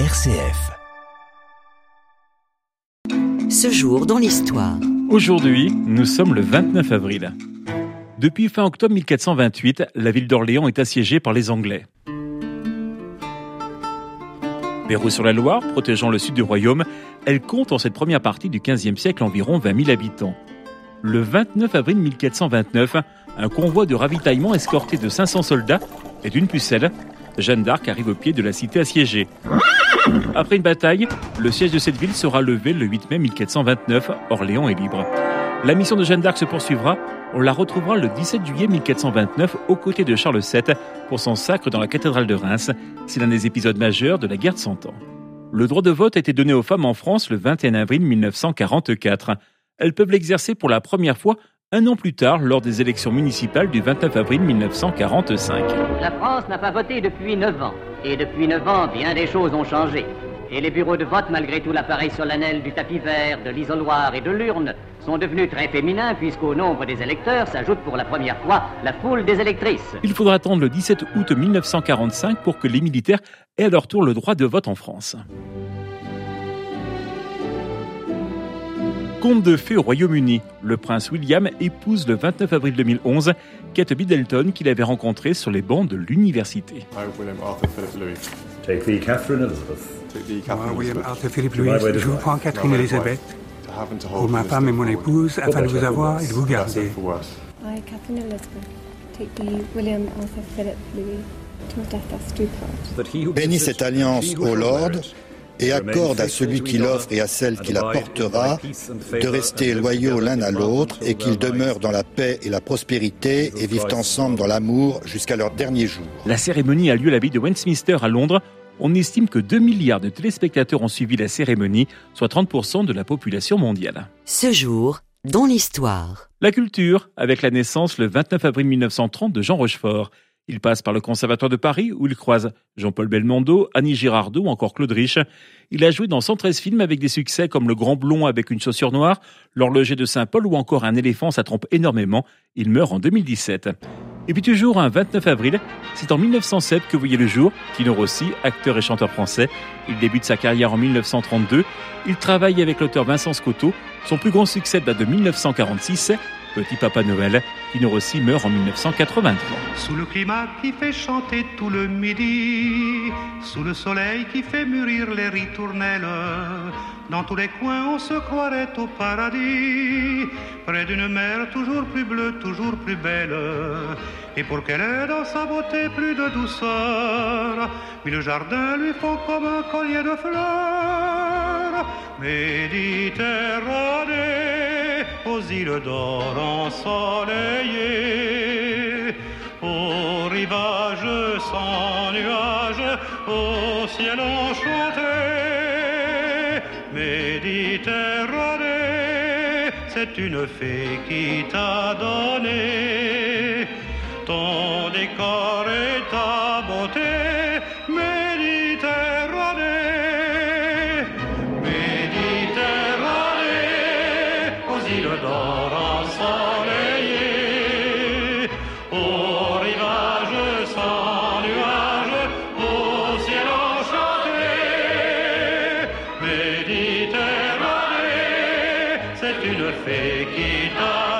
RCF. Ce jour dans l'histoire. Aujourd'hui, nous sommes le 29 avril. Depuis fin octobre 1428, la ville d'Orléans est assiégée par les Anglais. Pérou sur la Loire, protégeant le sud du royaume, elle compte en cette première partie du XVe siècle environ 20 000 habitants. Le 29 avril 1429, un convoi de ravitaillement escorté de 500 soldats et d'une pucelle, Jeanne d'Arc arrive au pied de la cité assiégée. Après une bataille, le siège de cette ville sera levé le 8 mai 1429. Orléans est libre. La mission de Jeanne d'Arc se poursuivra. On la retrouvera le 17 juillet 1429 aux côtés de Charles VII pour son sacre dans la cathédrale de Reims. C'est l'un des épisodes majeurs de la guerre de Cent Ans. Le droit de vote a été donné aux femmes en France le 21 avril 1944. Elles peuvent l'exercer pour la première fois un an plus tard lors des élections municipales du 29 avril 1945. La France n'a pas voté depuis 9 ans. Et depuis 9 ans, bien des choses ont changé. Et les bureaux de vote, malgré tout l'appareil solennel du tapis vert, de l'isoloir et de l'urne, sont devenus très féminins puisqu'au nombre des électeurs s'ajoute pour la première fois la foule des électrices. Il faudra attendre le 17 août 1945 pour que les militaires aient à leur tour le droit de vote en France. Conte de fées au Royaume-Uni. Le prince William épouse le 29 avril 2011 Kate Middleton qu'il avait rencontrée sur les bancs de l'université. Take the Catherine Elizabeth. Moi, William Arthur Philippe Louis, je vous prends Catherine Elizabeth pour ma femme et mon épouse afin de vous avoir et de vous garder. I, Catherine Elizabeth, take thee, William Arthur Philip Louis, till death us do part. Bénis cette alliance au Lord et accorde à celui qui l'offre et à celle qui la portera de rester loyaux l'un à l'autre et qu'ils demeurent dans la paix et la prospérité et vivent ensemble dans l'amour jusqu'à leur dernier jour. La cérémonie a lieu à l'abbaye de Westminster à Londres. On estime que 2 milliards de téléspectateurs ont suivi la cérémonie, soit 30% de la population mondiale. Ce jour dans l'histoire. La culture, avec la naissance le 29 avril 1930 de Jean Rochefort. Il passe par le Conservatoire de Paris où il croise Jean-Paul Belmondo, Annie Girardot ou encore Claude Rich. Il a joué dans 113 films avec des succès comme Le Grand Blond avec une chaussure noire, L'Horloger de Saint-Paul ou encore Un éléphant, ça trompe énormément. Il meurt en 2017. Et puis toujours un 29 avril, c'est en 1907 que voyait le jour Tino Rossi, acteur et chanteur français. Il débute sa carrière en 1932. Il travaille avec l'auteur Vincent Scotto. Son plus grand succès date de 1946. Petit Papa Noël, Tino Rossi meurt en 1983. Sous le climat qui fait chanter tout le midi, sous le soleil qui fait mûrir les ritournelles, dans tous les coins on se croirait au paradis, près d'une mer toujours plus bleue, toujours plus belle. Et pour qu'elle ait dans sa beauté plus de douceur, mille jardins lui font comme un collier de fleurs. Méditerranée, aux îles d'or ensoleillées, au rivage sans nuages, au ciel enchanté. Méditerranée, c'est une fée qui t'a donné une fée qui t'a